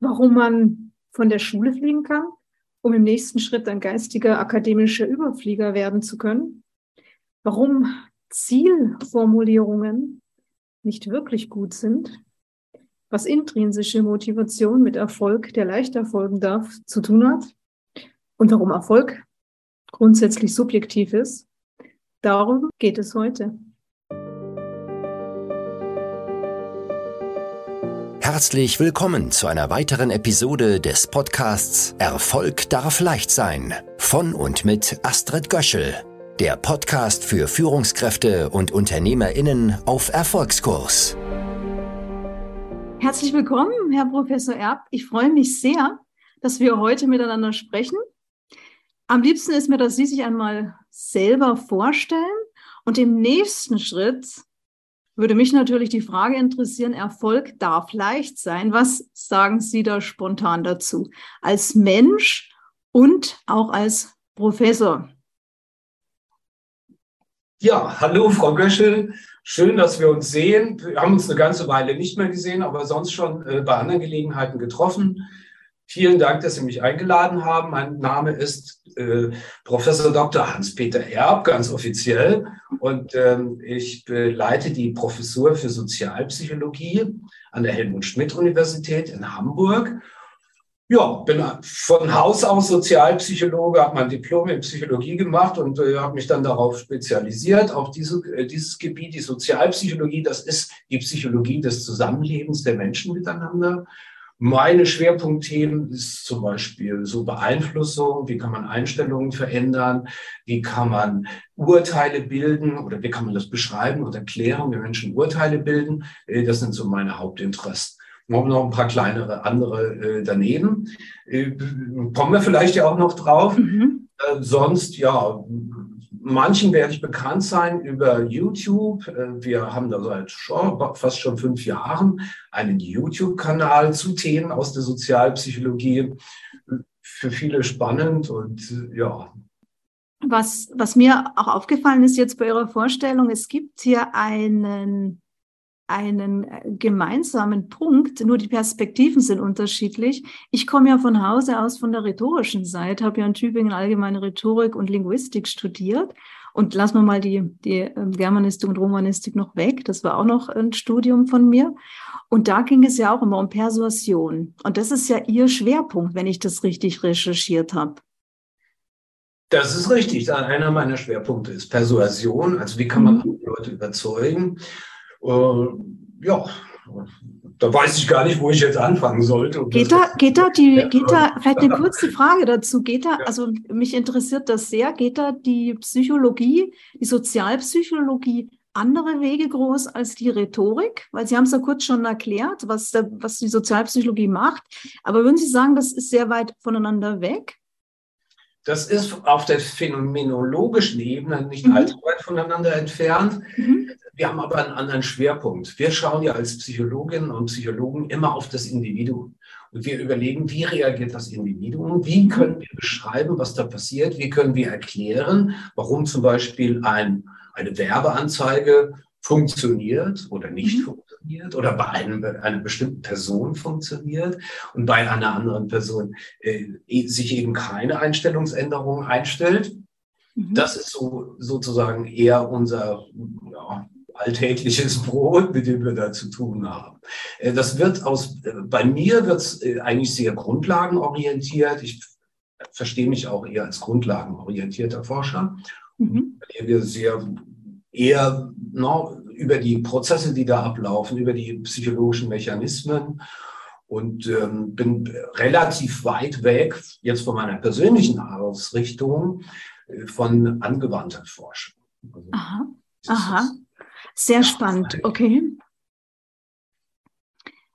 warum man von der Schule fliegen kann, um im nächsten Schritt ein geistiger akademischer Überflieger werden zu können, warum Zielformulierungen nicht wirklich gut sind, was intrinsische Motivation mit Erfolg, der leicht erfolgen darf, zu tun hat und warum Erfolg grundsätzlich subjektiv ist. Darum geht es heute. Herzlich willkommen zu einer weiteren Episode des Podcasts Erfolg darf leicht sein von und mit Astrid Göschel, der Podcast für Führungskräfte und Unternehmerinnen auf Erfolgskurs. Herzlich willkommen, Herr Professor Erb. Ich freue mich sehr, dass wir heute miteinander sprechen. Am liebsten ist mir, dass Sie sich einmal selber vorstellen und im nächsten Schritt würde mich natürlich die Frage interessieren, Erfolg darf leicht sein. Was sagen Sie da spontan dazu? Als Mensch und auch als Professor. Ja, hallo Frau Göschel. Schön, dass wir uns sehen. Wir haben uns eine ganze Weile nicht mehr gesehen, aber sonst schon äh, bei anderen Gelegenheiten getroffen. Vielen Dank, dass Sie mich eingeladen haben. Mein Name ist äh, Professor Dr. Hans-Peter Erb, ganz offiziell. Und ähm, ich leite die Professur für Sozialpsychologie an der Helmut Schmidt Universität in Hamburg. Ja, bin von Haus aus Sozialpsychologe, habe mein Diplom in Psychologie gemacht und äh, habe mich dann darauf spezialisiert, auf diese, äh, dieses Gebiet, die Sozialpsychologie. Das ist die Psychologie des Zusammenlebens der Menschen miteinander. Meine Schwerpunktthemen ist zum Beispiel so Beeinflussung, wie kann man Einstellungen verändern, wie kann man Urteile bilden oder wie kann man das beschreiben und erklären, wie Menschen Urteile bilden. Äh, das sind so meine Hauptinteressen. Wir haben noch ein paar kleinere andere äh, daneben. Äh, kommen wir vielleicht ja auch noch drauf. Mhm. Äh, sonst, ja, manchen werde ich bekannt sein über YouTube. Äh, wir haben da seit schon, fast schon fünf Jahren einen YouTube-Kanal zu Themen aus der Sozialpsychologie. Für viele spannend und ja. Was, was mir auch aufgefallen ist jetzt bei Ihrer Vorstellung, es gibt hier einen einen äh, gemeinsamen Punkt, nur die Perspektiven sind unterschiedlich. Ich komme ja von Hause aus von der rhetorischen Seite, habe ja in Tübingen allgemeine Rhetorik und Linguistik studiert. Und lassen wir mal die, die ähm, Germanistik und Romanistik noch weg. Das war auch noch ein Studium von mir. Und da ging es ja auch immer um Persuasion. Und das ist ja Ihr Schwerpunkt, wenn ich das richtig recherchiert habe. Das ist richtig. Einer meiner Schwerpunkte ist Persuasion. Also wie kann man mhm. Leute überzeugen? Äh, ja, da weiß ich gar nicht, wo ich jetzt anfangen sollte. Geht da, geht da die, geht da, vielleicht eine kurze Frage dazu, geht da, also mich interessiert das sehr, geht da die Psychologie, die Sozialpsychologie andere Wege groß als die Rhetorik? Weil Sie haben es ja kurz schon erklärt, was, der, was die Sozialpsychologie macht. Aber würden Sie sagen, das ist sehr weit voneinander weg? Das ist auf der phänomenologischen Ebene nicht mhm. allzu weit voneinander entfernt. Mhm. Wir haben aber einen anderen Schwerpunkt. Wir schauen ja als Psychologinnen und Psychologen immer auf das Individuum. Und wir überlegen, wie reagiert das Individuum? Wie können wir beschreiben, was da passiert? Wie können wir erklären, warum zum Beispiel ein, eine Werbeanzeige funktioniert oder nicht mhm. funktioniert oder bei einem, einer bestimmten Person funktioniert und bei einer anderen Person äh, sich eben keine Einstellungsänderung einstellt. Mhm. Das ist so sozusagen eher unser ja, alltägliches Brot, mit dem wir da zu tun haben. Äh, das wird aus, äh, bei mir wird es äh, eigentlich sehr grundlagenorientiert. Ich verstehe mich auch eher als grundlagenorientierter Forscher. Mhm. Wir sehr eher no, über die Prozesse, die da ablaufen, über die psychologischen Mechanismen und ähm, bin relativ weit weg jetzt von meiner persönlichen Ausrichtung von angewandter Forschung. Also, Aha. Aha. Sehr spannend, okay.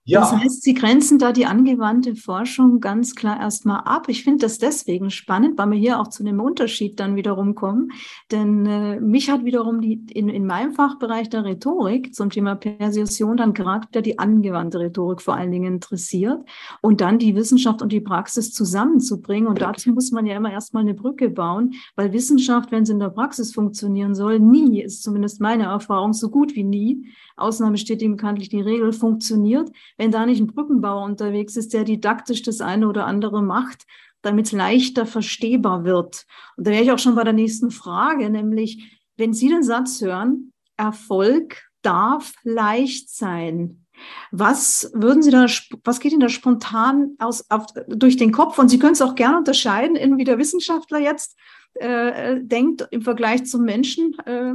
Ja. Das heißt, Sie grenzen da die angewandte Forschung ganz klar erstmal ab. Ich finde das deswegen spannend, weil wir hier auch zu einem Unterschied dann wiederum kommen. Denn äh, mich hat wiederum die, in, in meinem Fachbereich der Rhetorik zum Thema Persuasion dann gerade die angewandte Rhetorik vor allen Dingen interessiert und dann die Wissenschaft und die Praxis zusammenzubringen. Und dazu muss man ja immer erstmal eine Brücke bauen, weil Wissenschaft, wenn sie in der Praxis funktionieren soll, nie, ist zumindest meine Erfahrung, so gut wie nie, Ausnahme steht ihm bekanntlich die Regel, funktioniert, wenn da nicht ein Brückenbauer unterwegs ist, der didaktisch das eine oder andere macht, damit es leichter verstehbar wird. Und da wäre ich auch schon bei der nächsten Frage, nämlich, wenn Sie den Satz hören, Erfolg darf leicht sein. Was würden Sie da, was geht Ihnen da spontan aus, auf, durch den Kopf? Und Sie können es auch gerne unterscheiden, in wie der Wissenschaftler jetzt äh, denkt im Vergleich zum Menschen, äh,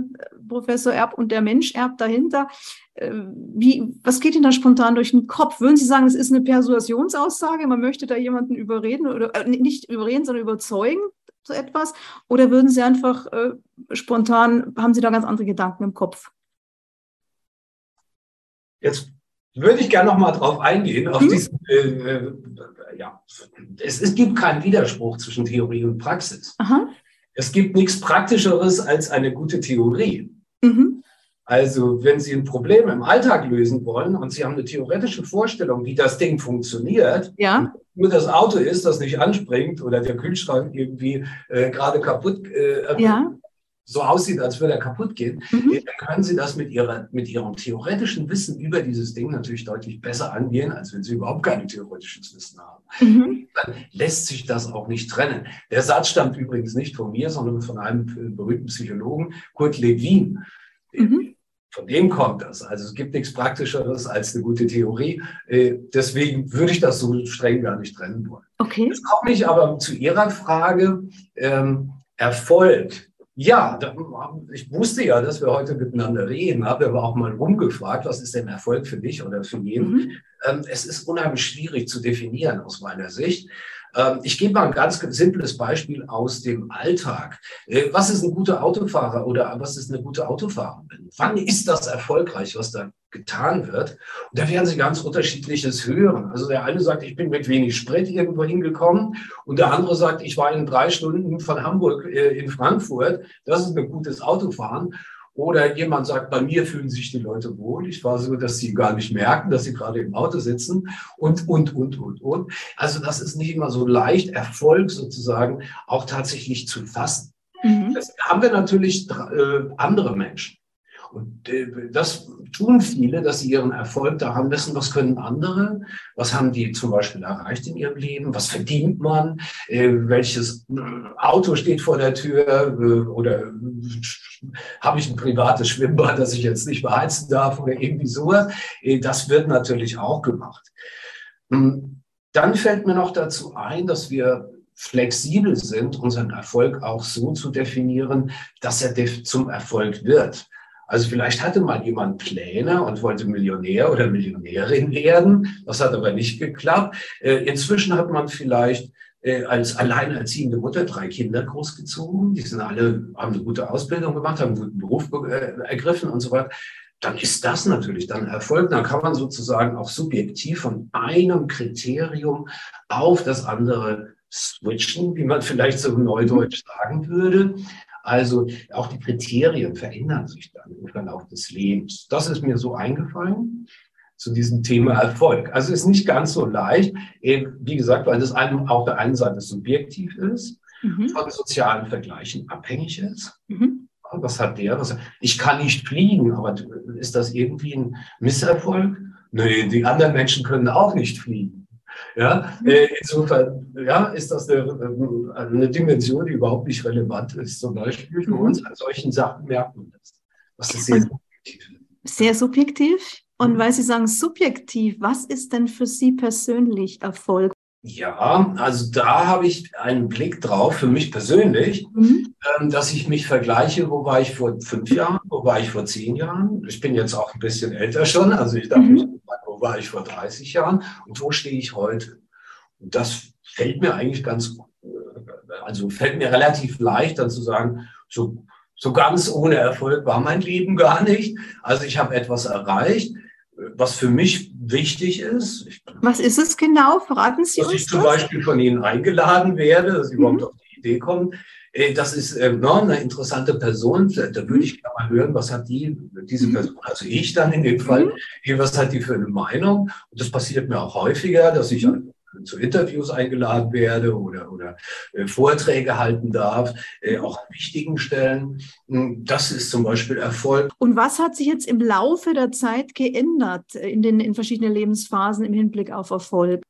Professor Erb und der Mensch Erb dahinter. Äh, wie, was geht Ihnen da spontan durch den Kopf? Würden Sie sagen, es ist eine Persuasionsaussage, man möchte da jemanden überreden oder äh, nicht überreden, sondern überzeugen zu etwas? Oder würden Sie einfach äh, spontan, haben Sie da ganz andere Gedanken im Kopf? Jetzt würde ich gerne noch mal drauf eingehen, auf hm? diesen, äh, äh, ja, es, es, gibt keinen Widerspruch zwischen Theorie und Praxis. Aha. Es gibt nichts Praktischeres als eine gute Theorie. Mhm. Also, wenn Sie ein Problem im Alltag lösen wollen und Sie haben eine theoretische Vorstellung, wie das Ding funktioniert, ja. nur das Auto ist, das nicht anspringt oder der Kühlschrank irgendwie äh, gerade kaputt äh, ja so aussieht, als würde er kaputt gehen, mhm. dann können Sie das mit, ihrer, mit Ihrem theoretischen Wissen über dieses Ding natürlich deutlich besser angehen, als wenn Sie überhaupt kein theoretisches Wissen haben. Mhm. Dann lässt sich das auch nicht trennen. Der Satz stammt übrigens nicht von mir, sondern von einem berühmten Psychologen, Kurt Lewin. Mhm. Von dem kommt das. Also es gibt nichts Praktischeres als eine gute Theorie. Äh, deswegen würde ich das so streng gar nicht trennen wollen. Okay. Jetzt komme ich aber zu Ihrer Frage. Ähm, Erfolg ja, ich wusste ja, dass wir heute miteinander reden, habe aber auch mal rumgefragt, was ist denn Erfolg für dich oder für jeden? Mhm. Ähm, es ist unheimlich schwierig zu definieren aus meiner Sicht. Ähm, ich gebe mal ein ganz simples Beispiel aus dem Alltag. Äh, was ist ein guter Autofahrer oder was ist eine gute Autofahrerin? Wann ist das erfolgreich, was da getan wird? Und da werden Sie ganz unterschiedliches hören. Also der eine sagt, ich bin mit wenig Sprit irgendwo hingekommen und der andere sagt, ich war in drei Stunden von Hamburg äh, in Frankfurt. Das ist ein gutes Autofahren. Oder jemand sagt, bei mir fühlen sich die Leute wohl. Ich war so, dass sie gar nicht merken, dass sie gerade im Auto sitzen und, und, und, und, und. Also das ist nicht immer so leicht, Erfolg sozusagen auch tatsächlich zu fassen. Mhm. Das haben wir natürlich äh, andere Menschen. Und äh, das tun viele, dass sie ihren Erfolg daran messen, was können andere, was haben die zum Beispiel erreicht in ihrem Leben, was verdient man, äh, welches äh, Auto steht vor der Tür oder habe ich ein privates Schwimmbad, das ich jetzt nicht beheizen darf oder irgendwie sowas. Das wird natürlich auch gemacht. Hm, dann fällt mir noch dazu ein, dass wir flexibel sind, unseren Erfolg auch so zu definieren, dass er zum Erfolg wird. Also vielleicht hatte mal jemand Pläne und wollte Millionär oder Millionärin werden. Das hat aber nicht geklappt. Äh, inzwischen hat man vielleicht äh, als alleinerziehende Mutter drei Kinder großgezogen. Die sind alle, haben eine gute Ausbildung gemacht, haben einen guten Beruf äh, ergriffen und so weiter. Dann ist das natürlich dann Erfolg. Dann kann man sozusagen auch subjektiv von einem Kriterium auf das andere switchen, wie man vielleicht so neudeutsch sagen würde. Also auch die Kriterien verändern sich dann im Verlauf des Lebens. Das ist mir so eingefallen zu diesem Thema Erfolg. Also ist nicht ganz so leicht, eben, wie gesagt, weil das einem auf der einen Seite subjektiv ist, mhm. von sozialen Vergleichen abhängig ist. Mhm. Was hat der? Was, ich kann nicht fliegen, aber ist das irgendwie ein Misserfolg? Nee, die anderen Menschen können auch nicht fliegen. Ja, äh, insofern ja, ist das eine, äh, eine, Dimension, die überhaupt nicht relevant ist. Zum Beispiel für mhm. uns an solchen Sachen merkt man das. Das ist sehr subjektiv. Sehr subjektiv. Und mhm. weil Sie sagen subjektiv, was ist denn für Sie persönlich Erfolg? Ja, also da habe ich einen Blick drauf, für mich persönlich, mhm. ähm, dass ich mich vergleiche, wo war ich vor fünf Jahren, wo war ich vor zehn Jahren. Ich bin jetzt auch ein bisschen älter schon, also ich darf mhm. mich wo war ich vor 30 Jahren und wo stehe ich heute? Und das fällt mir eigentlich ganz, also fällt mir relativ leicht, dann zu sagen, so, so ganz ohne Erfolg war mein Leben gar nicht. Also ich habe etwas erreicht, was für mich wichtig ist. Ich, was ist es genau? Verraten Sie dass uns. Dass ich zum Beispiel von Ihnen eingeladen werde, dass Sie mhm. überhaupt auf die Idee kommen, äh, das ist äh, no, eine interessante Person. Da würde mhm. ich gerne mal hören, was hat die, diese mhm. Person, also ich dann in dem Fall, mhm. was hat die für eine Meinung? Und das passiert mir auch häufiger, dass ich zu Interviews eingeladen werde oder, oder äh, Vorträge halten darf, äh, auch an wichtigen Stellen. Hm, das ist zum Beispiel Erfolg. Und was hat sich jetzt im Laufe der Zeit geändert in den in verschiedenen Lebensphasen im Hinblick auf Erfolg?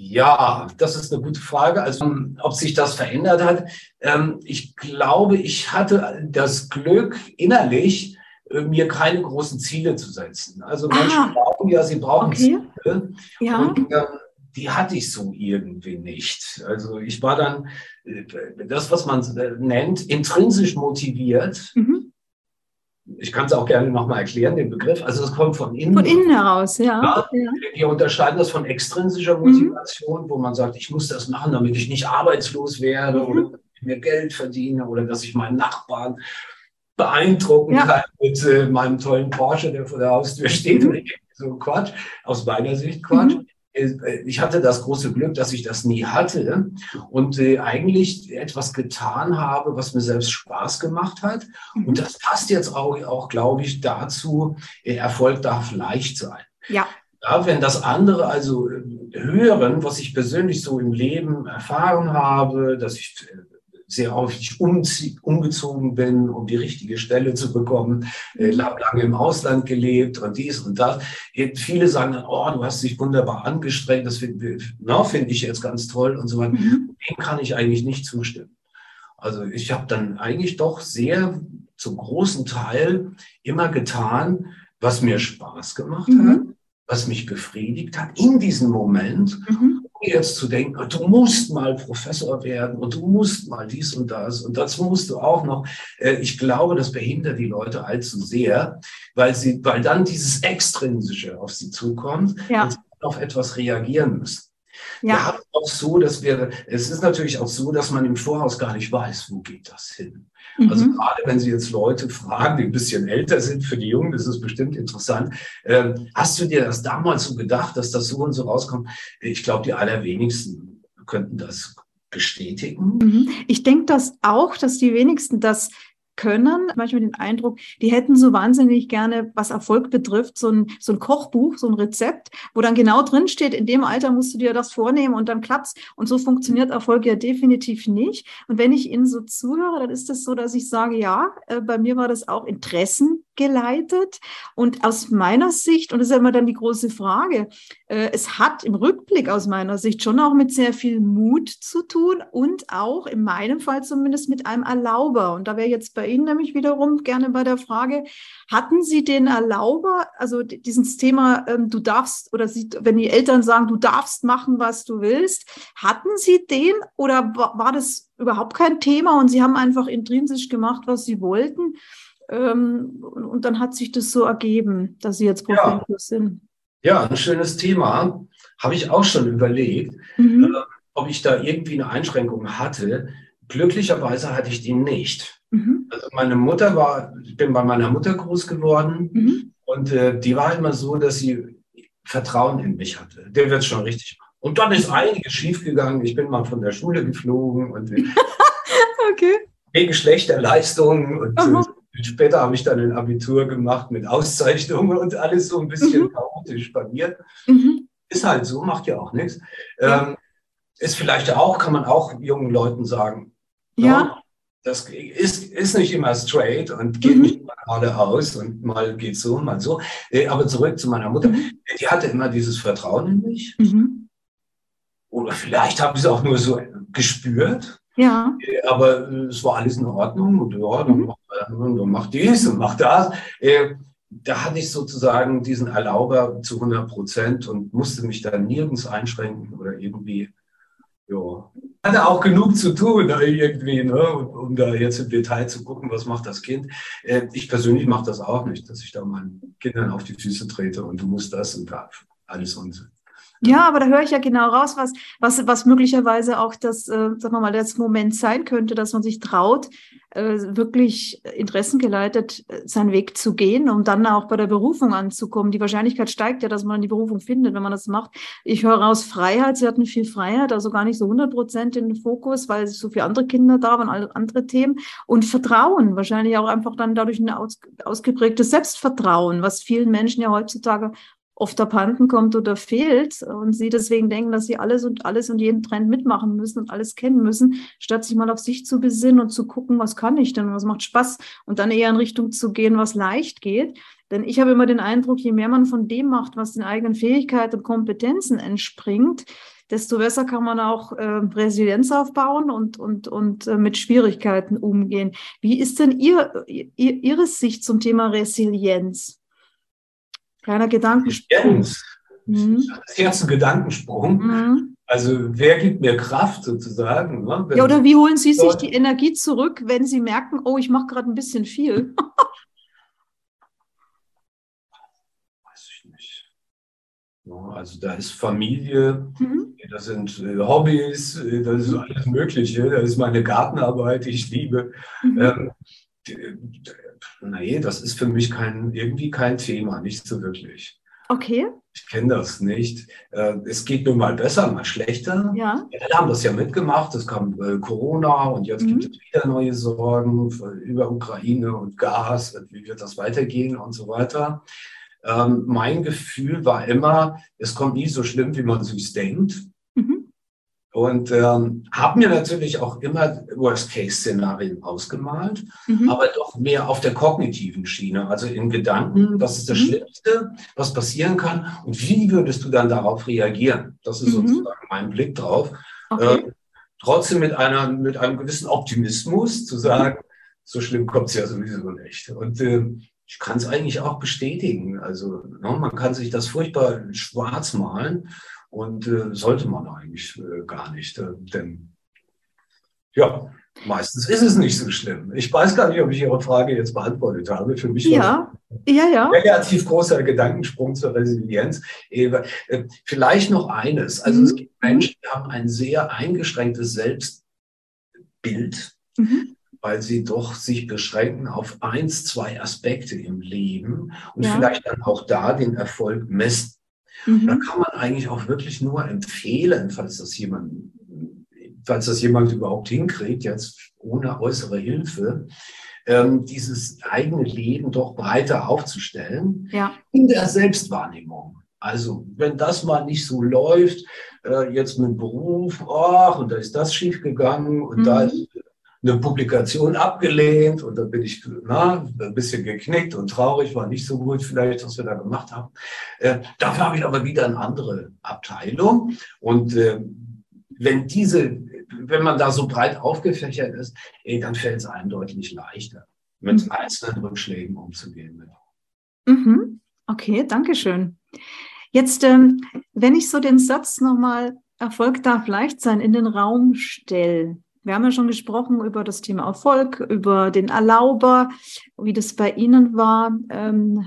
Ja, das ist eine gute Frage. Also, ob sich das verändert hat. Ähm, ich glaube, ich hatte das Glück innerlich, äh, mir keine großen Ziele zu setzen. Also Menschen ah, brauchen ja, sie brauchen okay. Ziele. Ja. Und, ähm, die hatte ich so irgendwie nicht. Also ich war dann äh, das, was man äh, nennt, intrinsisch motiviert. Mhm ich kann es auch gerne nochmal erklären, den Begriff. Also es kommt von innen. Von innen heraus, ja. ja. Wir unterscheiden das von extrinsischer Motivation, mhm. wo man sagt, ich muss das machen, damit ich nicht arbeitslos werde mhm. oder mehr Geld verdiene oder dass ich meinen Nachbarn beeindrucken ja. kann mit äh, meinem tollen Porsche, der vor der Haustür steht. Mhm. So Quatsch, aus meiner Sicht Quatsch. Äh, ich hatte das große Glück, dass ich das nie hatte und äh, eigentlich etwas getan habe, was mir selbst Spaß gemacht hat. Mhm. Und das passt jetzt auch, auch glaube ich, dazu, äh, Erfolg darf leicht sein. Ja. Ja, wenn das andere also äh, hören, was ich persönlich so im Leben erfahren habe, dass ich sehr häufig umgezogen bin, um die richtige Stelle zu bekommen, äh, lange im Ausland gelebt und dies und das. Viele sagen, oh, du hast dich wunderbar angestrengt, das finde find ich jetzt ganz toll und so weiter. Mhm. Dem kann ich eigentlich nicht zustimmen. Also ich habe dann eigentlich doch sehr zum großen Teil immer getan, was mir Spaß gemacht mhm. hat, was mich befriedigt hat in diesem Moment. Mhm jetzt zu denken, du musst mal Professor werden und du musst mal dies und das und das musst du auch noch. Äh, ich glaube, das behindert die Leute allzu sehr, weil sie, weil dann dieses Extrinsische auf sie zukommt ja. und sie auf etwas reagieren müssen. Ja. ja, auch so, dass wir, es ist natürlich auch so, dass man im Voraus gar nicht weiß, wo geht das hin. Also mhm. gerade wenn Sie jetzt Leute fragen, die ein bisschen älter sind, für die Jungen ist es bestimmt interessant. Ähm, hast du dir das damals so gedacht, dass das so und so rauskommt? Ich glaube, die allerwenigsten könnten das bestätigen. Mhm. Ich denke das auch, dass die wenigsten das können. Manchmal den Eindruck, die hätten so wahnsinnig gerne, was Erfolg betrifft, so ein, so ein Kochbuch, so ein Rezept, wo dann genau drin steht, in dem Alter musst du dir das vornehmen und dann klappt's. Und so funktioniert Erfolg ja definitiv nicht. Und wenn ich Ihnen so zuhöre, dann ist es das so, dass ich sage, ja, äh, bei mir war das auch Interessen geleitet. Und aus meiner Sicht, und das ist ja immer dann die große Frage, äh, es hat im Rückblick aus meiner Sicht schon auch mit sehr viel Mut zu tun und auch in meinem Fall zumindest mit einem Erlauber. Und da wäre jetzt bei Ihnen nämlich wiederum gerne bei der Frage, hatten Sie den Erlauber, also dieses Thema, ähm, du darfst, oder Sie, wenn die Eltern sagen, du darfst machen, was du willst, hatten Sie den oder war das überhaupt kein Thema und Sie haben einfach intrinsisch gemacht, was Sie wollten? Ähm, und dann hat sich das so ergeben, dass Sie jetzt Professor ja. sind. Ja, ein schönes Thema. Habe ich auch schon überlegt, mhm. äh, ob ich da irgendwie eine Einschränkung hatte. Glücklicherweise hatte ich die nicht. Mhm. Also meine Mutter war, ich bin bei meiner Mutter groß geworden mhm. und äh, die war immer so, dass sie Vertrauen in mich hatte. Der wird es schon richtig machen. Und dann ist einiges schiefgegangen. Ich bin mal von der Schule geflogen und okay. wegen schlechter Leistungen und äh, Später habe ich dann ein Abitur gemacht mit Auszeichnungen und alles so ein bisschen mhm. chaotisch bei mir. Mhm. Ist halt so, macht ja auch nichts. Ja. Ähm, ist vielleicht auch, kann man auch jungen Leuten sagen, ja. No, das ist, ist nicht immer straight und geht mhm. nicht immer geradeaus und mal geht so, mal so. Äh, aber zurück zu meiner Mutter. Mhm. Die hatte immer dieses Vertrauen in mich. Mhm. Oder vielleicht habe ich es auch nur so gespürt. Ja. Äh, aber äh, es war alles in Ordnung und ja, dann, mhm. macht, dann macht dies und macht das. Da hatte ich sozusagen diesen Erlauber zu 100 Prozent und musste mich da nirgends einschränken oder irgendwie, ja. Hatte auch genug zu tun irgendwie, ne, um da jetzt im Detail zu gucken, was macht das Kind. Ich persönlich mache das auch nicht, dass ich da meinen Kindern auf die Füße trete und du musst das und da alles Unsinn. Ja, aber da höre ich ja genau raus, was, was, was möglicherweise auch das, äh, sagen wir mal, das Moment sein könnte, dass man sich traut, äh, wirklich interessengeleitet äh, seinen Weg zu gehen, um dann auch bei der Berufung anzukommen. Die Wahrscheinlichkeit steigt ja, dass man die Berufung findet, wenn man das macht. Ich höre raus Freiheit. Sie hatten viel Freiheit, also gar nicht so 100 Prozent in den Fokus, weil so viele andere Kinder da waren, andere Themen. Und Vertrauen, wahrscheinlich auch einfach dann dadurch ein aus, ausgeprägtes Selbstvertrauen, was vielen Menschen ja heutzutage oft abhanden kommt oder fehlt und sie deswegen denken, dass sie alles und alles und jeden Trend mitmachen müssen und alles kennen müssen, statt sich mal auf sich zu besinnen und zu gucken, was kann ich denn, was macht Spaß und dann eher in Richtung zu gehen, was leicht geht. Denn ich habe immer den Eindruck, je mehr man von dem macht, was den eigenen Fähigkeiten und Kompetenzen entspringt, desto besser kann man auch äh, Resilienz aufbauen und, und, und äh, mit Schwierigkeiten umgehen. Wie ist denn ihr, ihr, Ihre Sicht zum Thema Resilienz? Kleiner Gedankensprung. Mhm. Das ist jetzt ein Gedankensprung. Mhm. Also wer gibt mir Kraft sozusagen? Ne? Ja, oder wie holen Sie sich die Energie zurück, wenn Sie merken, oh, ich mache gerade ein bisschen viel? Also da ist Familie, mhm. da sind äh, Hobbys, äh, das ist alles Mögliche. Da ist meine Gartenarbeit, die ich liebe. Mhm. Nee, das ist für mich kein, irgendwie kein Thema, nicht so wirklich. Okay. Ich kenne das nicht. Äh, es geht nur mal besser, mal schlechter. Ja. Wir haben das ja mitgemacht. Es kam äh, Corona und jetzt mhm. gibt es wieder neue Sorgen über Ukraine und Gas, wie wird das weitergehen und so weiter. Ähm, mein Gefühl war immer, es kommt nie so schlimm, wie man sich denkt. Und ähm, habe mir natürlich auch immer Worst-Case-Szenarien ausgemalt, mhm. aber doch mehr auf der kognitiven Schiene, also in Gedanken, was ist das mhm. Schlimmste, was passieren kann und wie würdest du dann darauf reagieren? Das ist mhm. sozusagen mein Blick drauf. Okay. Ähm, trotzdem mit, einer, mit einem gewissen Optimismus zu sagen, so schlimm kommt es ja sowieso nicht. Und äh, ich kann es eigentlich auch bestätigen. Also ne, man kann sich das furchtbar schwarz malen und äh, sollte man eigentlich äh, gar nicht. Äh, denn ja, meistens ist es nicht so schlimm. Ich weiß gar nicht, ob ich Ihre Frage jetzt beantwortet habe. Für mich ja. ja, ja. ein relativ großer Gedankensprung zur Resilienz. Äh, vielleicht noch eines. Also mhm. es gibt Menschen, die haben ein sehr eingeschränktes Selbstbild. Mhm weil sie doch sich beschränken auf eins, zwei Aspekte im Leben und ja. vielleicht dann auch da den Erfolg messen. Mhm. Da kann man eigentlich auch wirklich nur empfehlen, falls das jemand, falls das jemand überhaupt hinkriegt, jetzt ohne äußere Hilfe, ähm, dieses eigene Leben doch breiter aufzustellen ja. in der Selbstwahrnehmung. Also wenn das mal nicht so läuft, äh, jetzt mit dem Beruf, ach, und da ist das schiefgegangen und mhm. da ist eine Publikation abgelehnt und dann bin ich na, ein bisschen geknickt und traurig, war nicht so gut vielleicht, was wir da gemacht haben. Äh, dafür habe ich aber wieder eine andere Abteilung und äh, wenn diese, wenn man da so breit aufgefächert ist, ey, dann fällt es einem deutlich leichter, mit mhm. einzelnen Rückschlägen umzugehen. Mhm. Okay, danke schön. Jetzt, ähm, wenn ich so den Satz nochmal Erfolg darf leicht sein in den Raum stelle, wir haben ja schon gesprochen über das Thema Erfolg, über den Erlauber, wie das bei Ihnen war, ähm,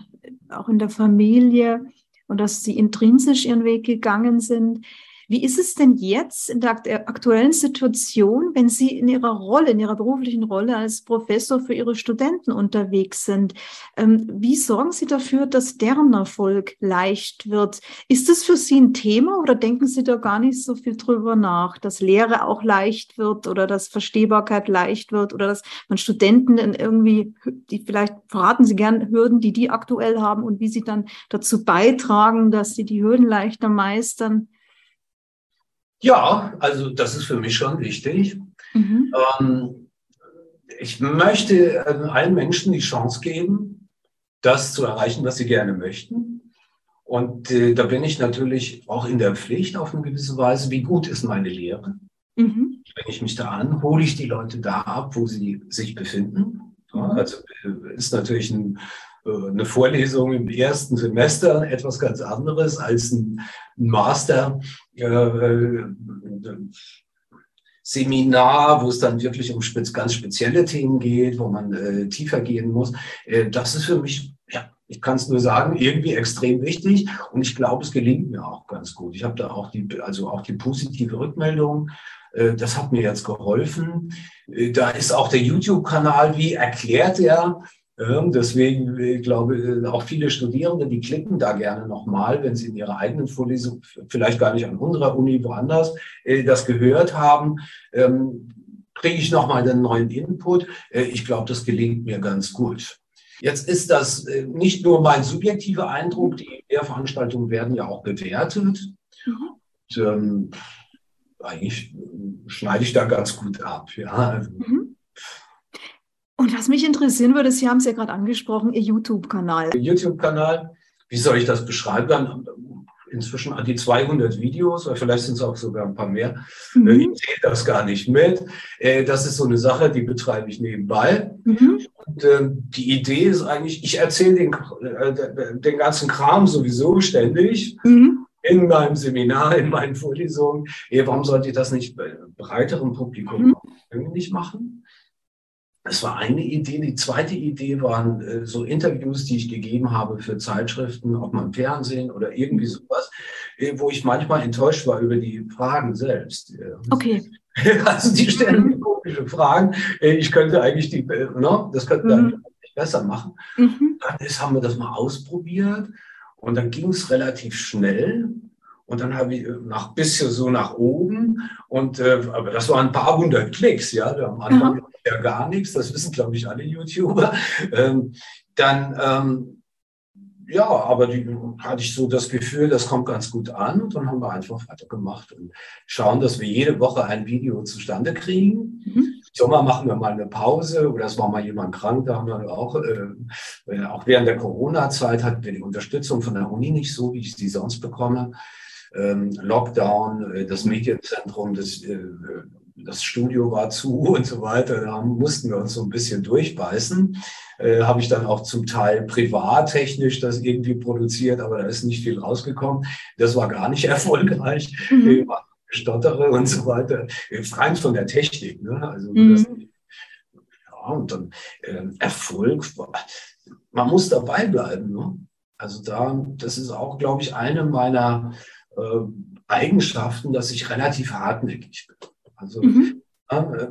auch in der Familie und dass Sie intrinsisch Ihren Weg gegangen sind. Wie ist es denn jetzt in der aktuellen Situation, wenn Sie in Ihrer Rolle, in Ihrer beruflichen Rolle als Professor für Ihre Studenten unterwegs sind? Ähm, wie sorgen Sie dafür, dass deren Erfolg leicht wird? Ist das für Sie ein Thema oder denken Sie da gar nicht so viel drüber nach, dass Lehre auch leicht wird oder dass Verstehbarkeit leicht wird oder dass man Studenten irgendwie, die vielleicht verraten Sie gern Hürden, die die aktuell haben und wie sie dann dazu beitragen, dass sie die Hürden leichter meistern? Ja, also das ist für mich schon wichtig. Mhm. Ähm, ich möchte äh, allen Menschen die Chance geben, das zu erreichen, was sie gerne möchten. Und äh, da bin ich natürlich auch in der Pflicht auf eine gewisse Weise, wie gut ist meine Lehre. Mhm. Wenn ich mich da an, hole ich die Leute da ab, wo sie sich befinden. Ja, mhm. also äh, ist natürlich ein äh, eine Vorlesung im ersten Semester etwas ganz anderes als ein Master. Äh, Seminar, wo es dann wirklich um ganz spezielle Themen geht, wo man äh, tiefer gehen muss. Äh, das ist für mich, ja, ich kann es nur sagen, irgendwie extrem wichtig und ich glaube, es gelingt mir auch ganz gut. Ich habe da auch die, also auch die positive Rückmeldung. Äh, das hat mir jetzt geholfen. Äh, da ist auch der YouTube-Kanal, wie erklärt er, Deswegen, ich glaube, äh, auch viele Studierende, die klicken da gerne nochmal, wenn sie in ihrer eigenen Vorlesung, vielleicht gar nicht an unserer Uni, woanders, äh, das gehört haben. Ähm, kriege ich nochmal einen neuen Input? Äh, ich glaube, das gelingt mir ganz gut. Jetzt ist das äh, nicht nur mein subjektiver Eindruck, die Lehrveranstaltungen werden ja auch bewertet. Mhm. Und, ähm, eigentlich schneide ich da ganz gut ab. Ja. Also mhm. Und was mich interessieren würde, Sie haben es ja gerade angesprochen, Ihr YouTube-Kanal. YouTube-Kanal, wie soll ich das beschreiben? inzwischen an die 200 Videos, oder vielleicht sind es auch sogar ein paar mehr. Mhm. Äh, ich sehe das gar nicht mit. Äh, das ist so eine Sache, die betreibe ich nebenbei. Mhm. Und äh, die Idee ist eigentlich, ich erzähle den, den ganzen Kram sowieso ständig. Mhm. In meinem Seminar, in meinen Vorlesungen. Warum sollte ich das nicht bei breiterem Publikum mhm. nicht machen? Das war eine Idee. Die zweite Idee waren äh, so Interviews, die ich gegeben habe für Zeitschriften, ob man Fernsehen oder irgendwie sowas, äh, wo ich manchmal enttäuscht war über die Fragen selbst. Okay. Also die stellen mir komische Fragen. Äh, ich könnte eigentlich die, äh, ne, das könnte mhm. dann besser machen. Mhm. Dann ist, haben wir das mal ausprobiert und dann ging es relativ schnell. Und dann habe ich äh, nach bisschen so nach oben und äh, aber das waren ein paar hundert Klicks, ja. Am Anfang ja ja gar nichts, das wissen, glaube ich, alle YouTuber. Ähm, dann, ähm, ja, aber die hatte ich so das Gefühl, das kommt ganz gut an und dann haben wir einfach weitergemacht und schauen, dass wir jede Woche ein Video zustande kriegen. Mhm. Sommer machen wir mal eine Pause oder es war mal jemand krank, da haben wir auch, äh, äh, auch während der Corona-Zeit hatten wir die Unterstützung von der Uni nicht so, wie ich sie sonst bekomme. Ähm, Lockdown, äh, das Medienzentrum, das äh, das Studio war zu und so weiter. Da mussten wir uns so ein bisschen durchbeißen. Äh, Habe ich dann auch zum Teil privattechnisch das irgendwie produziert, aber da ist nicht viel rausgekommen. Das war gar nicht erfolgreich. Mhm. Stottere und so weiter. Rein von der Technik. Ne? Also mhm. das, ja, und dann äh, Erfolg. Man muss dabei bleiben. Ne? Also da, das ist auch, glaube ich, eine meiner äh, Eigenschaften, dass ich relativ hartnäckig bin. Also mhm. äh,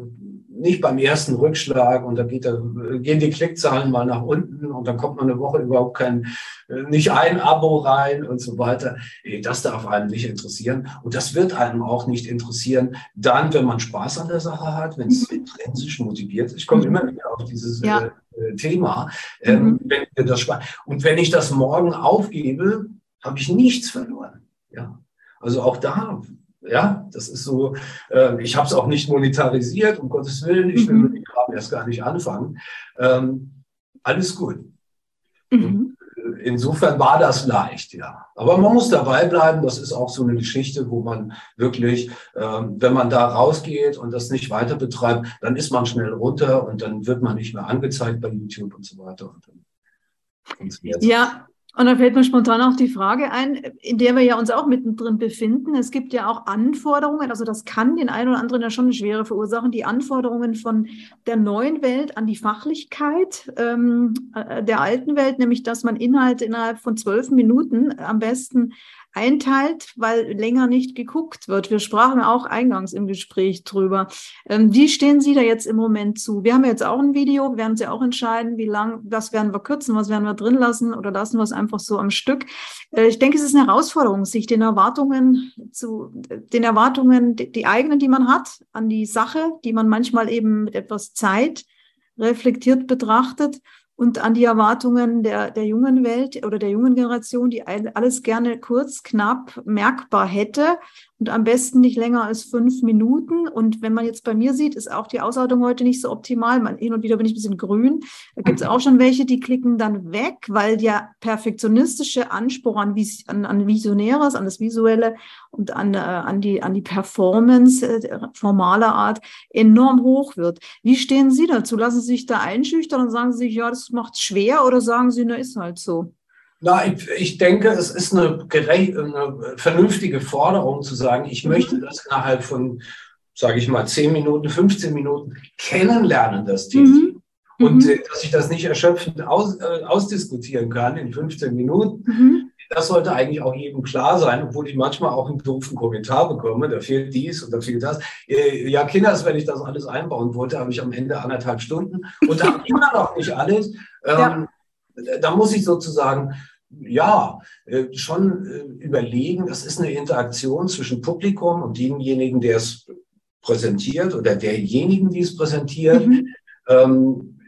nicht beim ersten Rückschlag und da geht da, gehen die Klickzahlen mal nach unten und dann kommt man eine Woche überhaupt kein, äh, nicht ein Abo rein und so weiter. Das darf einem nicht interessieren. Und das wird einem auch nicht interessieren, dann, wenn man Spaß an der Sache hat, wenn es mhm. intrinsisch motiviert ist. Ich komme mhm. immer wieder auf dieses ja. äh, Thema. Ähm, mhm. wenn das und wenn ich das morgen aufgebe, habe ich nichts verloren. Ja. Also auch da ja, das ist so, äh, ich habe es auch nicht monetarisiert, um Gottes Willen, ich will mhm. mit dem Kram erst gar nicht anfangen. Ähm, alles gut. Mhm. Äh, insofern war das leicht, ja. Aber man muss dabei bleiben. Das ist auch so eine Geschichte, wo man wirklich, ähm, wenn man da rausgeht und das nicht weiter betreibt, dann ist man schnell runter und dann wird man nicht mehr angezeigt bei YouTube und so weiter. Und dann ja, und da fällt mir spontan auch die Frage ein, in der wir ja uns auch mittendrin befinden. Es gibt ja auch Anforderungen, also das kann den einen oder anderen ja schon eine Schwere verursachen, die Anforderungen von der neuen Welt an die Fachlichkeit ähm, äh, der alten Welt, nämlich dass man Inhalte innerhalb von zwölf Minuten am besten einteilt, weil länger nicht geguckt wird. Wir sprachen auch eingangs im Gespräch drüber. Ähm, wie stehen Sie da jetzt im Moment zu? Wir haben jetzt auch ein Video, werden Sie auch entscheiden, wie lang, was werden wir kürzen, was werden wir drin lassen oder lassen wir es einfach so am Stück. Äh, ich denke, es ist eine Herausforderung, sich den Erwartungen zu, den Erwartungen, die, die eigenen, die man hat, an die Sache, die man manchmal eben mit etwas Zeit reflektiert betrachtet und an die Erwartungen der, der jungen Welt oder der jungen Generation, die alles gerne kurz, knapp, merkbar hätte und am besten nicht länger als fünf Minuten. Und wenn man jetzt bei mir sieht, ist auch die Aushaltung heute nicht so optimal. Man, hin und wieder bin ich ein bisschen grün. Da gibt es auch schon welche, die klicken dann weg, weil der perfektionistische Anspruch an, an, an Visionäres, an das Visuelle und an, äh, an, die, an die Performance äh, formaler Art enorm hoch wird. Wie stehen Sie dazu? Lassen Sie sich da einschüchtern und sagen Sie sich, ja, das macht schwer oder sagen Sie, na, ist halt so? Na, ich, ich denke, es ist eine, gerecht, eine vernünftige Forderung zu sagen, ich mhm. möchte das innerhalb von, sage ich mal, 10 Minuten, 15 Minuten kennenlernen, das Thema. Mhm. Und mhm. Äh, dass ich das nicht erschöpfend aus, äh, ausdiskutieren kann in 15 Minuten, mhm. das sollte eigentlich auch jedem klar sein, obwohl ich manchmal auch einen doofen Kommentar bekomme, da fehlt dies und da fehlt das. Äh, ja, Kinders, wenn ich das alles einbauen wollte, habe ich am Ende anderthalb Stunden und da habe immer noch nicht alles. Ähm, ja da muss ich sozusagen ja, äh, schon äh, überlegen, das ist eine Interaktion zwischen Publikum und demjenigen, der es präsentiert oder derjenigen, die es präsentiert. Mhm. Ähm,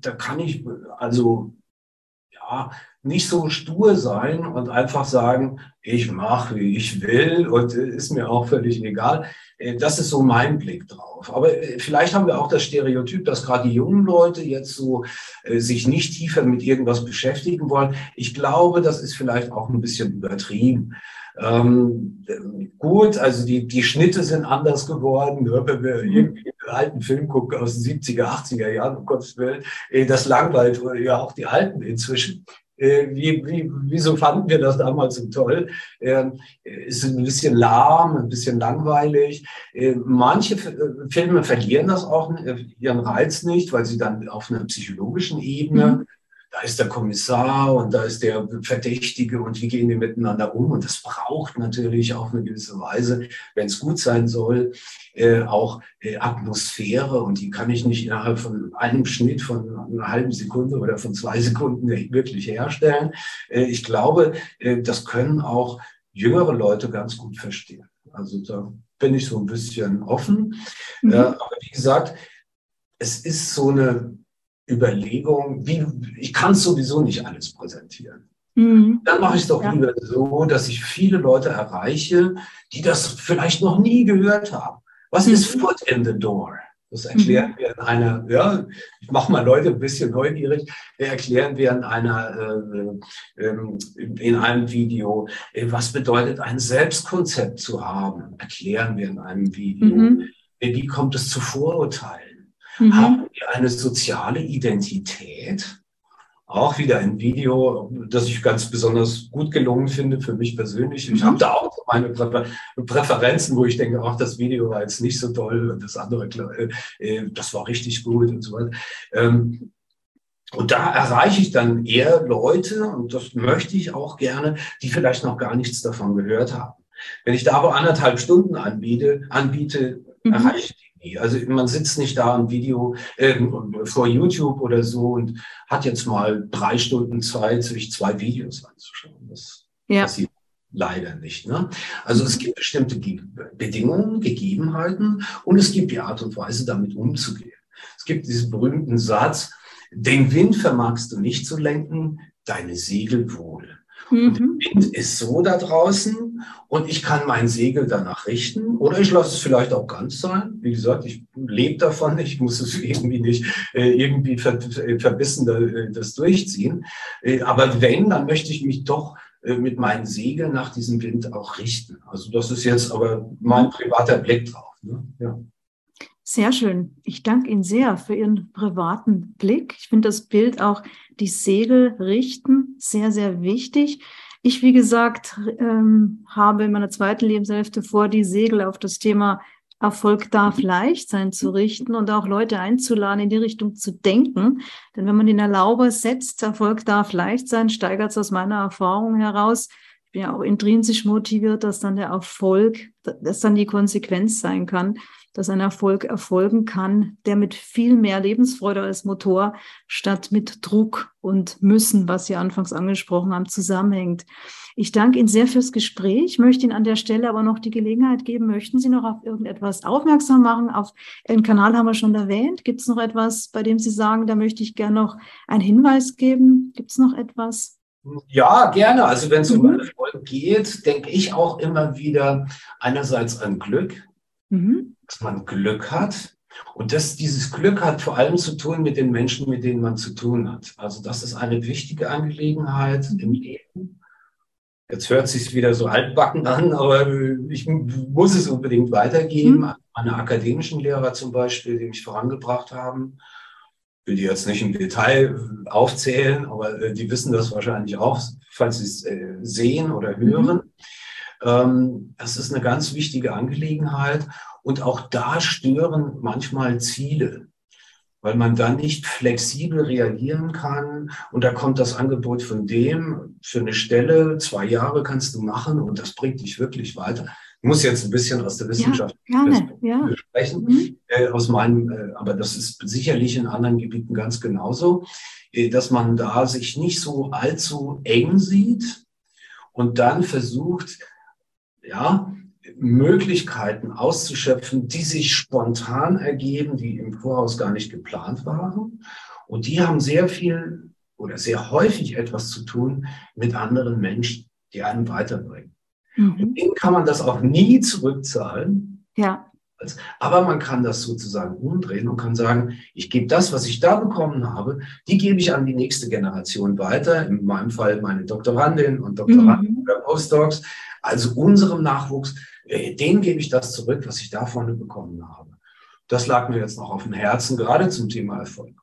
da kann ich also ja nicht so stur sein und einfach sagen, ich mache, wie ich will und ist mir auch völlig egal. Äh, das ist so mein Blick drauf. Aber äh, vielleicht haben wir auch das Stereotyp, dass gerade die jungen Leute jetzt so äh, sich nicht tiefer mit irgendwas beschäftigen wollen. Ich glaube, das ist vielleicht auch ein bisschen übertrieben. Ähm, gut, also die, die Schnitte sind anders geworden. Ne? Wenn wir mhm. irgendwie einen alten Film gucken aus den 70er, 80er Jahren, um Gottes Willen, das langweilt ja auch die Alten inzwischen. Äh, wie, wie, wieso fanden wir das damals so toll? Äh, ist ein bisschen lahm, ein bisschen langweilig. Äh, manche äh, Filme verlieren das auch, ihren Reiz nicht, weil sie dann auf einer psychologischen Ebene mhm da ist der Kommissar und da ist der Verdächtige und wie gehen die miteinander um. Und das braucht natürlich auf eine gewisse Weise, wenn es gut sein soll, äh, auch äh, Atmosphäre. Und die kann ich nicht innerhalb von einem Schnitt von einer halben Sekunde oder von zwei Sekunden wirklich herstellen. Äh, ich glaube, äh, das können auch jüngere Leute ganz gut verstehen. Also da bin ich so ein bisschen offen. Mhm. Äh, aber wie gesagt, es ist so eine Überlegung, wie, ich kann sowieso nicht alles präsentieren. Mhm. Dann mache ich es doch ja. lieber so, dass ich viele Leute erreiche, die das vielleicht noch nie gehört haben. Was mhm. ist Foot in the Door? Das erklären mhm. wir in einer, ja, ich mache mal Leute ein bisschen neugierig, erklären wir in einer, äh, äh, in einem Video, äh, was bedeutet ein Selbstkonzept zu haben, erklären wir in einem Video. Mhm. Wie kommt es zu Vorurteilen? Mhm. Haben wir eine soziale Identität? Auch wieder ein Video, das ich ganz besonders gut gelungen finde für mich persönlich. Ich mhm. habe da auch meine Präferenzen, wo ich denke, ach, das Video war jetzt nicht so toll und das andere, äh, das war richtig gut und so weiter. Ähm, und da erreiche ich dann eher Leute, und das möchte ich auch gerne, die vielleicht noch gar nichts davon gehört haben. Wenn ich da aber anderthalb Stunden anbiete, anbiete mhm. erreiche ich also man sitzt nicht da im Video äh, vor YouTube oder so und hat jetzt mal drei Stunden Zeit, sich zwei Videos anzuschauen. Das ja. passiert leider nicht. Ne? Also es gibt bestimmte Bedingungen, Gegebenheiten und es gibt die Art und Weise, damit umzugehen. Es gibt diesen berühmten Satz, den Wind vermagst du nicht zu lenken, deine Segel wohl. Und der mhm. Wind ist so da draußen und ich kann mein Segel danach richten oder ich lasse es vielleicht auch ganz sein. Wie gesagt, ich lebe davon, ich muss es irgendwie nicht äh, irgendwie ver verbissen äh, das durchziehen. Äh, aber wenn, dann möchte ich mich doch äh, mit meinen Segeln nach diesem Wind auch richten. Also das ist jetzt aber mein privater Blick drauf. Ne? Ja. Sehr schön. Ich danke Ihnen sehr für Ihren privaten Blick. Ich finde das Bild auch, die Segel richten, sehr, sehr wichtig. Ich, wie gesagt, ähm, habe in meiner zweiten Lebenshälfte vor, die Segel auf das Thema Erfolg darf leicht sein zu richten und auch Leute einzuladen, in die Richtung zu denken. Denn wenn man den Erlauber setzt, Erfolg darf leicht sein, steigert es aus meiner Erfahrung heraus. Ich bin ja auch intrinsisch motiviert, dass dann der Erfolg, dass dann die Konsequenz sein kann dass ein Erfolg erfolgen kann, der mit viel mehr Lebensfreude als Motor statt mit Druck und Müssen, was Sie anfangs angesprochen haben, zusammenhängt. Ich danke Ihnen sehr fürs Gespräch, möchte Ihnen an der Stelle aber noch die Gelegenheit geben, möchten Sie noch auf irgendetwas aufmerksam machen? Auf Ihren Kanal haben wir schon erwähnt. Gibt es noch etwas, bei dem Sie sagen, da möchte ich gerne noch einen Hinweis geben? Gibt es noch etwas? Ja, gerne. Also wenn es um Erfolg geht, denke ich auch immer wieder einerseits an Glück, mhm. dass man Glück hat. Und das, dieses Glück hat vor allem zu tun mit den Menschen, mit denen man zu tun hat. Also das ist eine wichtige Angelegenheit im Leben. Jetzt hört sich wieder so altbacken an, aber ich muss es unbedingt weitergeben. Mhm. Meine akademischen Lehrer zum Beispiel, die mich vorangebracht haben, will die jetzt nicht im Detail aufzählen, aber äh, die wissen das wahrscheinlich auch, falls sie es äh, sehen oder hören. Mhm. Ähm, das ist eine ganz wichtige Angelegenheit. Und auch da stören manchmal Ziele, weil man dann nicht flexibel reagieren kann. Und da kommt das Angebot von dem für eine Stelle, zwei Jahre kannst du machen und das bringt dich wirklich weiter. Ich muss jetzt ein bisschen aus der Wissenschaft ja, gerne, ja. sprechen, mhm. äh, aus meinem, äh, aber das ist sicherlich in anderen Gebieten ganz genauso, äh, dass man da sich nicht so allzu eng sieht und dann versucht, ja, Möglichkeiten auszuschöpfen, die sich spontan ergeben, die im Voraus gar nicht geplant waren. Und die haben sehr viel oder sehr häufig etwas zu tun mit anderen Menschen, die einen weiterbringen. Mhm. Denen kann man das auch nie zurückzahlen. Ja. Aber man kann das sozusagen umdrehen und kann sagen, ich gebe das, was ich da bekommen habe, die gebe ich an die nächste Generation weiter. In meinem Fall meine Doktorandin und Doktoranden mhm. oder Postdocs. Also unserem Nachwuchs, äh, denen gebe ich das zurück, was ich davon bekommen habe. Das lag mir jetzt noch auf dem Herzen, gerade zum Thema Erfolg.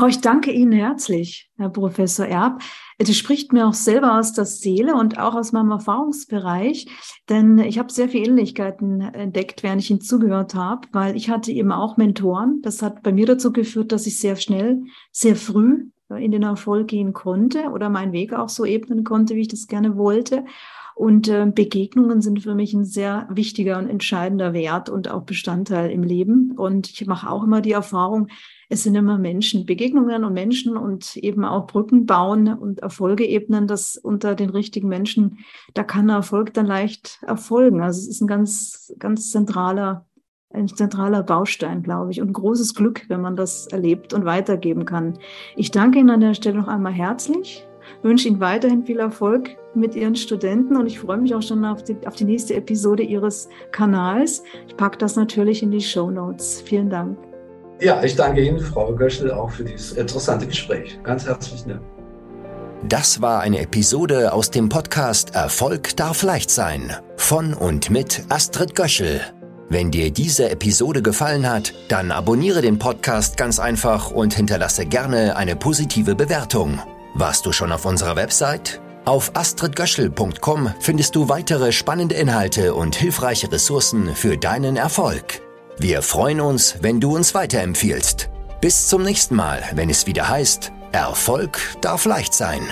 Oh, ich danke Ihnen herzlich, Herr Professor Erb. Das spricht mir auch selber aus der Seele und auch aus meinem Erfahrungsbereich, denn ich habe sehr viele Ähnlichkeiten entdeckt, während ich Ihnen zugehört habe, weil ich hatte eben auch Mentoren. Das hat bei mir dazu geführt, dass ich sehr schnell, sehr früh in den Erfolg gehen konnte oder meinen Weg auch so ebnen konnte, wie ich das gerne wollte. Und äh, Begegnungen sind für mich ein sehr wichtiger und entscheidender Wert und auch Bestandteil im Leben. Und ich mache auch immer die Erfahrung, es sind immer Menschen, Begegnungen und Menschen und eben auch Brücken bauen und Erfolge ebnen, das unter den richtigen Menschen, da kann Erfolg dann leicht erfolgen. Also es ist ein ganz, ganz zentraler, ein zentraler Baustein, glaube ich, und großes Glück, wenn man das erlebt und weitergeben kann. Ich danke Ihnen an der Stelle noch einmal herzlich wünsche Ihnen weiterhin viel Erfolg mit Ihren Studenten und ich freue mich auch schon auf die, auf die nächste Episode Ihres Kanals. Ich packe das natürlich in die Show Notes. Vielen Dank. Ja, ich danke Ihnen, Frau Göschel, auch für dieses interessante Gespräch. Ganz herzlichen Dank. Das war eine Episode aus dem Podcast Erfolg darf leicht sein von und mit Astrid Göschel. Wenn dir diese Episode gefallen hat, dann abonniere den Podcast ganz einfach und hinterlasse gerne eine positive Bewertung. Warst du schon auf unserer Website? Auf astridgöschel.com findest du weitere spannende Inhalte und hilfreiche Ressourcen für deinen Erfolg. Wir freuen uns, wenn du uns weiterempfiehlst. Bis zum nächsten Mal, wenn es wieder heißt, Erfolg darf leicht sein.